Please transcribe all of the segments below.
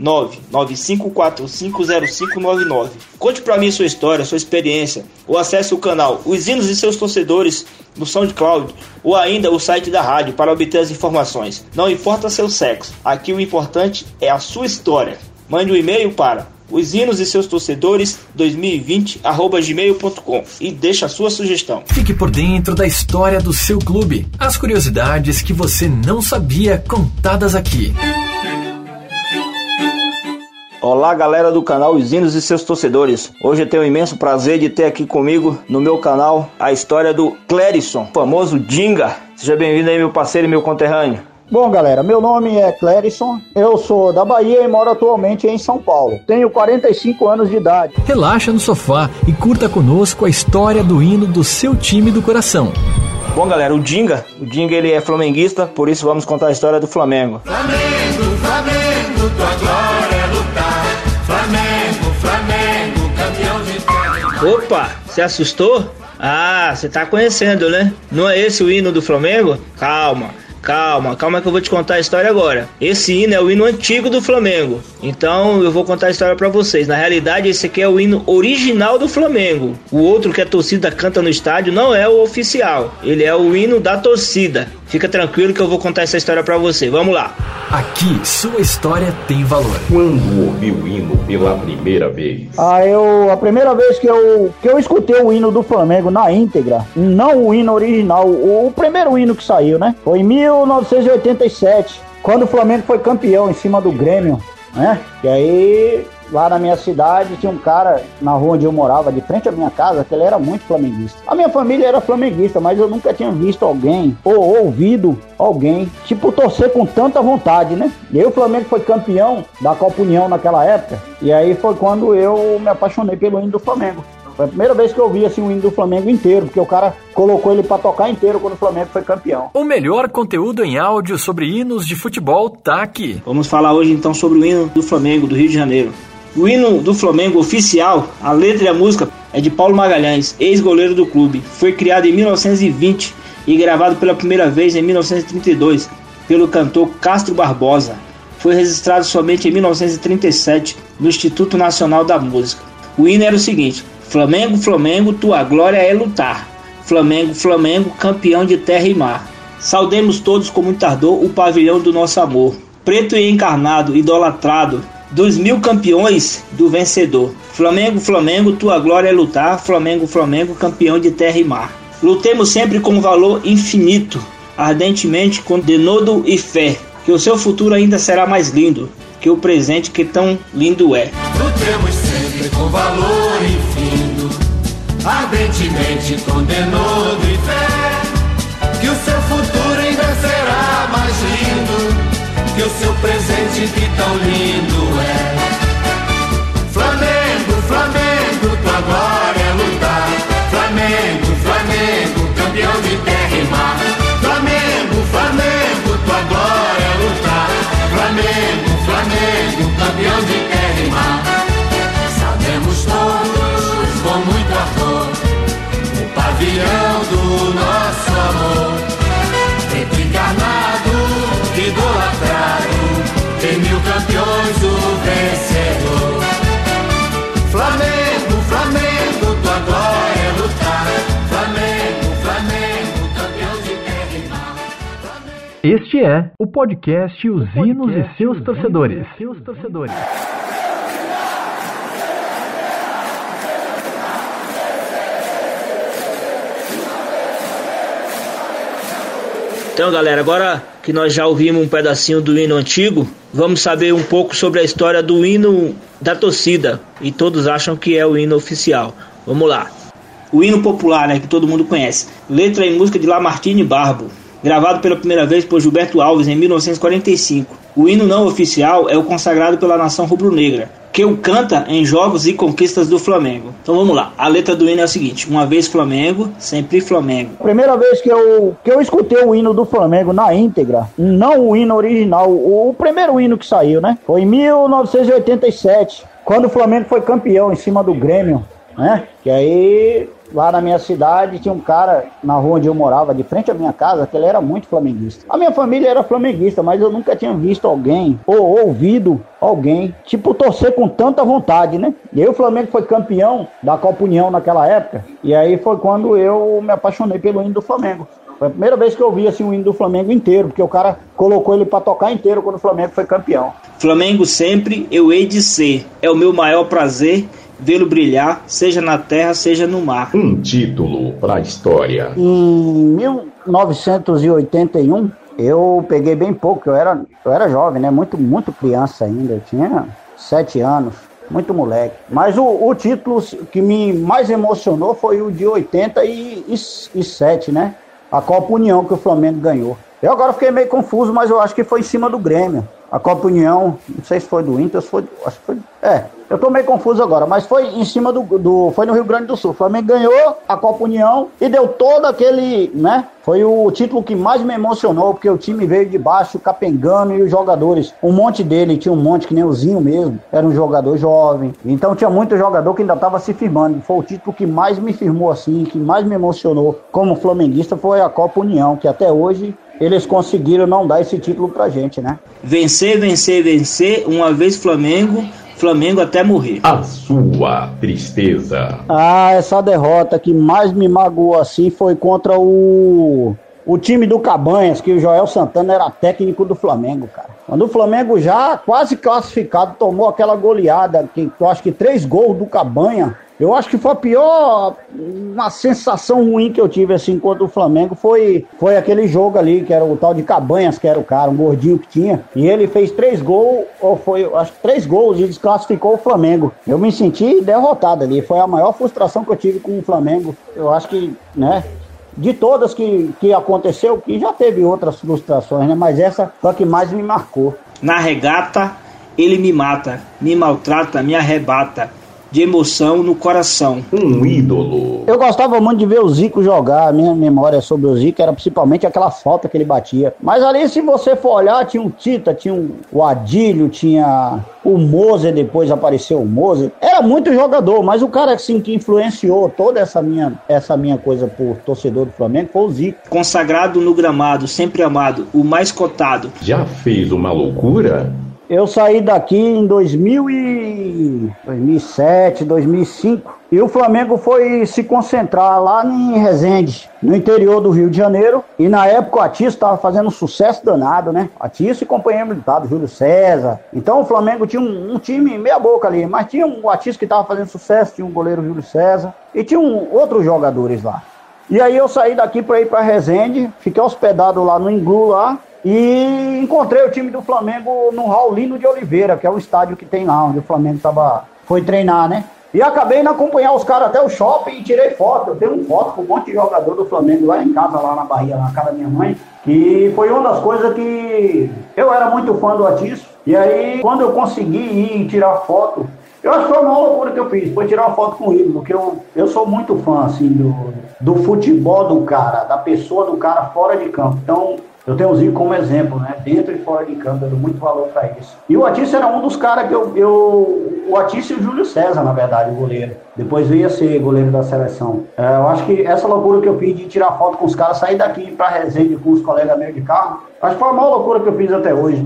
995450599. Conte para mim sua história, sua experiência, ou acesse o canal Os Hinos e seus torcedores no SoundCloud ou ainda o site da rádio para obter as informações. Não importa seu sexo, aqui o importante é a sua história. Mande um e-mail para os hinos e seus torcedores 2020 gmail.com e deixa a sua sugestão. Fique por dentro da história do seu clube. As curiosidades que você não sabia contadas aqui. Olá, galera do canal Os Hinos e seus torcedores. Hoje eu tenho o imenso prazer de ter aqui comigo no meu canal a história do Clérison, famoso Dinga. Seja bem-vindo aí, meu parceiro e meu conterrâneo. Bom, galera, meu nome é Clérison, eu sou da Bahia e moro atualmente em São Paulo. Tenho 45 anos de idade. Relaxa no sofá e curta conosco a história do hino do seu time do coração. Bom, galera, o Dinga, o Dinga ele é flamenguista, por isso vamos contar a história do Flamengo. Flamengo, Flamengo, tua glória. Flamengo, Flamengo, campeão de. Opa, se assustou? Ah, você tá conhecendo, né? Não é esse o hino do Flamengo? Calma. Calma, calma que eu vou te contar a história agora. Esse hino é o hino antigo do Flamengo. Então eu vou contar a história para vocês. Na realidade, esse aqui é o hino original do Flamengo. O outro que a torcida canta no estádio não é o oficial. Ele é o hino da torcida. Fica tranquilo que eu vou contar essa história para você. Vamos lá. Aqui, sua história tem valor. Quando ouviu o hino pela primeira vez? Ah, eu a primeira vez que eu que eu escutei o hino do Flamengo na íntegra, não o hino original, o, o primeiro hino que saiu, né? Foi em 1987, quando o Flamengo foi campeão em cima do Grêmio, né? E aí lá na minha cidade tinha um cara na rua onde eu morava, de frente à minha casa, que ele era muito flamenguista. A minha família era flamenguista, mas eu nunca tinha visto alguém ou ouvido alguém, tipo, torcer com tanta vontade, né? E aí o Flamengo foi campeão da Copa União naquela época, e aí foi quando eu me apaixonei pelo hino do Flamengo. Foi a primeira vez que eu vi assim o hino do Flamengo inteiro, porque o cara colocou ele para tocar inteiro quando o Flamengo foi campeão. O melhor conteúdo em áudio sobre hinos de futebol tá aqui. Vamos falar hoje então sobre o hino do Flamengo do Rio de Janeiro. O hino do Flamengo oficial, a letra e a música é de Paulo Magalhães, ex-goleiro do clube. Foi criado em 1920 e gravado pela primeira vez em 1932 pelo cantor Castro Barbosa. Foi registrado somente em 1937 no Instituto Nacional da Música. O hino era o seguinte: Flamengo, Flamengo, tua glória é lutar. Flamengo, Flamengo, campeão de terra e mar. Saudemos todos com muito ardor o pavilhão do nosso amor. Preto e encarnado, idolatrado, dos mil campeões do vencedor. Flamengo, Flamengo, tua glória é lutar. Flamengo, Flamengo, campeão de terra e mar. Lutemos sempre com valor infinito, ardentemente com denodo e fé, que o seu futuro ainda será mais lindo que o presente que tão lindo é. Lutemos sempre com valor infinito, ardentemente com denodo que tão lindo é. Flamengo, Flamengo, tua glória é lutar. Flamengo, Flamengo, campeão de terra e mar. Flamengo, Flamengo, tua glória é lutar. Flamengo, Flamengo, campeão de terra e mar. Este é o podcast Os Hinos e seus torcedores. Seus torcedores. Então, galera, agora que nós já ouvimos um pedacinho do hino antigo, vamos saber um pouco sobre a história do hino da torcida. E todos acham que é o hino oficial. Vamos lá. O hino popular, né, que todo mundo conhece. Letra e música de Lamartine Barbo, gravado pela primeira vez por Gilberto Alves em 1945. O hino não oficial é o consagrado pela nação rubro-negra, que o canta em jogos e conquistas do Flamengo. Então vamos lá. A letra do hino é a seguinte: Uma vez Flamengo, sempre Flamengo. Primeira vez que eu, que eu escutei o hino do Flamengo na íntegra, não o hino original, o, o primeiro hino que saiu, né? Foi em 1987, quando o Flamengo foi campeão em cima do Grêmio, né? Que aí lá na minha cidade tinha um cara na rua onde eu morava, de frente à minha casa, que ele era muito flamenguista. A minha família era flamenguista, mas eu nunca tinha visto alguém ou ouvido alguém, tipo, torcer com tanta vontade, né? E aí o Flamengo foi campeão da Copa União naquela época, e aí foi quando eu me apaixonei pelo hino do Flamengo. Foi a primeira vez que eu vi assim, o hino do Flamengo inteiro, porque o cara colocou ele para tocar inteiro quando o Flamengo foi campeão. Flamengo sempre eu hei de ser, é o meu maior prazer vê-lo brilhar, seja na terra, seja no mar. Um título para a história. Em 1981, eu peguei bem pouco, eu era, eu era jovem, né? Muito, muito criança ainda, eu tinha sete anos, muito moleque. Mas o, o título que me mais emocionou foi o de 87, né? A Copa União que o Flamengo ganhou. Eu agora fiquei meio confuso, mas eu acho que foi em cima do Grêmio. A Copa União, não sei se foi do Inter, se foi, acho que foi, é, eu tô meio confuso agora, mas foi em cima do, do. Foi no Rio Grande do Sul. O Flamengo ganhou a Copa União e deu todo aquele. né? Foi o título que mais me emocionou, porque o time veio de baixo, capengando, e os jogadores, um monte dele, tinha um monte que nem o Zinho mesmo, era um jogador jovem. Então tinha muito jogador que ainda estava se firmando. Foi o título que mais me firmou assim, que mais me emocionou como flamenguista, foi a Copa União, que até hoje eles conseguiram não dar esse título pra gente, né? Vencer, vencer, vencer, uma vez Flamengo, Flamengo até morrer. A sua tristeza. Ah, essa derrota que mais me magoou assim foi contra o o time do Cabanhas, que o Joel Santana era técnico do Flamengo, cara. Quando o Flamengo já quase classificado tomou aquela goleada, que eu acho que três gols do Cabanha, eu acho que foi a pior, uma sensação ruim que eu tive assim contra o Flamengo foi, foi aquele jogo ali, que era o tal de Cabanhas, que era o cara, um gordinho que tinha. E ele fez três gols, ou foi, acho que três gols e desclassificou o Flamengo. Eu me senti derrotado ali. Foi a maior frustração que eu tive com o Flamengo. Eu acho que, né, de todas que, que aconteceu, que já teve outras frustrações, né? Mas essa foi a que mais me marcou. Na regata, ele me mata, me maltrata, me arrebata de emoção no coração. Um ídolo. Eu gostava muito de ver o Zico jogar. A minha memória sobre o Zico era principalmente aquela falta que ele batia. Mas ali, se você for olhar, tinha um Tita, tinha um, o Adílio, tinha o Moser, depois apareceu o Moser. Era muito jogador, mas o cara assim, que influenciou toda essa minha, essa minha coisa por torcedor do Flamengo foi o Zico. Consagrado no gramado, sempre amado, o mais cotado. Já fez uma loucura? Eu saí daqui em 2000 e 2007, 2005 e o Flamengo foi se concentrar lá em Resende, no interior do Rio de Janeiro. E na época o Atício estava fazendo um sucesso danado, né? Atício e companheiro militado, Júlio César. Então o Flamengo tinha um, um time meia boca ali, mas tinha um, o que estava fazendo sucesso, tinha um goleiro Júlio César e tinha um, outros jogadores lá. E aí eu saí daqui para ir para Resende, fiquei hospedado lá no Inglu lá, e encontrei o time do Flamengo no Raulino de Oliveira, que é o estádio que tem lá, onde o Flamengo tava, foi treinar, né? E acabei indo acompanhar os caras até o shopping e tirei foto. Eu tenho um foto com um monte de jogador do Flamengo lá em casa, lá na Bahia, na casa da minha mãe. Que foi uma das coisas que eu era muito fã do Atício. E aí, quando eu consegui ir tirar foto, eu acho que foi uma loucura que eu fiz, foi tirar uma foto com ídolo, porque eu, eu sou muito fã, assim, do, do futebol do cara, da pessoa do cara fora de campo. Então, eu tenho o Zico como exemplo, né? Dentro e fora de campo, eu dou muito valor para isso. E o Atício era um dos caras que eu, eu. O Atício e o Júlio César, na verdade, o goleiro. Depois veio a ser goleiro da seleção. É, eu acho que essa loucura que eu fiz de tirar foto com os caras, sair daqui pra Resende com os colegas meus de carro, acho que foi a maior loucura que eu fiz até hoje.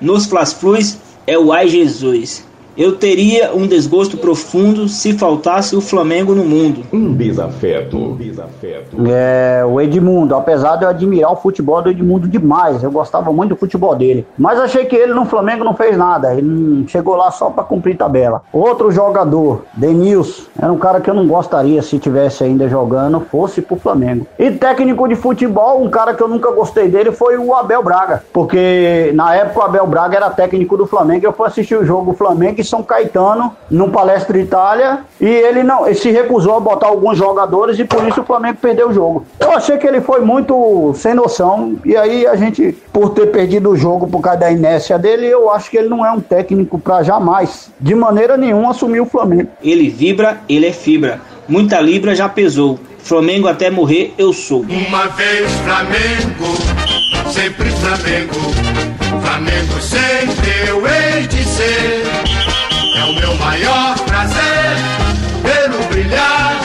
Nos Flas Plus é o Ai Jesus. Eu teria um desgosto profundo se faltasse o Flamengo no mundo. Um desafeto. desafeto. É, o Edmundo, apesar de eu admirar o futebol do Edmundo demais, eu gostava muito do futebol dele. Mas achei que ele no Flamengo não fez nada. Ele chegou lá só para cumprir tabela. Outro jogador, Denilson, era um cara que eu não gostaria se tivesse ainda jogando, fosse pro Flamengo. E técnico de futebol, um cara que eu nunca gostei dele foi o Abel Braga. Porque na época o Abel Braga era técnico do Flamengo. Eu fui assistir o jogo do Flamengo são Caetano no Palestra Itália e ele não, ele se recusou a botar alguns jogadores e por isso o Flamengo perdeu o jogo. Eu achei que ele foi muito sem noção e aí a gente, por ter perdido o jogo por causa da inércia dele, eu acho que ele não é um técnico para jamais, de maneira nenhuma, assumir o Flamengo. Ele vibra, ele é fibra. Muita libra já pesou. Flamengo até morrer, eu sou. Uma vez Flamengo, sempre Flamengo. Flamengo sempre eu o meu maior prazer pelo brilhar,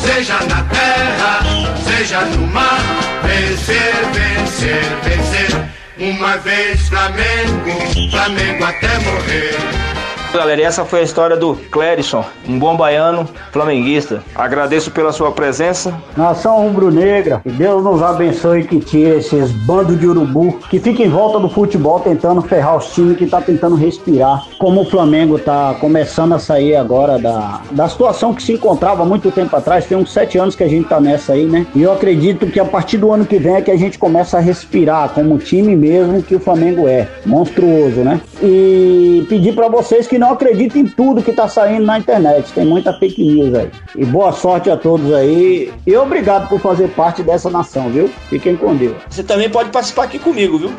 seja na terra, seja no mar, vencer, vencer, vencer. Uma vez Flamengo, Flamengo até morrer. Galera, essa foi a história do Clérison, um bom baiano flamenguista. Agradeço pela sua presença. Nação rubro-negra, que Deus nos abençoe e que tire esses bandos de urubu que fica em volta do futebol tentando ferrar os times que tá tentando respirar. Como o Flamengo tá começando a sair agora da, da situação que se encontrava muito tempo atrás, tem uns sete anos que a gente tá nessa aí, né? E eu acredito que a partir do ano que vem é que a gente começa a respirar como time mesmo que o Flamengo é. Monstruoso, né? E pedir para vocês que não acredita em tudo que tá saindo na internet. Tem muita fake news aí. E boa sorte a todos aí. E obrigado por fazer parte dessa nação, viu? Fiquem com Deus. Você também pode participar aqui comigo, viu?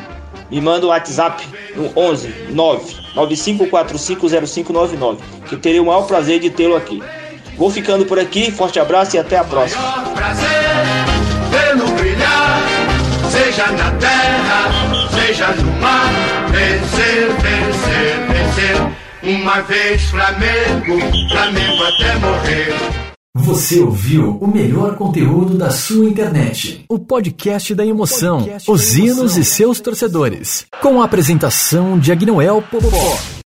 Me manda o um WhatsApp no 11 9 95450599, que terei o maior prazer de tê-lo aqui. Vou ficando por aqui, forte abraço e até a próxima. Uma vez Flamengo, Flamengo até morrer. Você ouviu o melhor conteúdo da sua internet. O podcast da emoção, podcast os hinos e seus torcedores. Com a apresentação de Agnoel Popó.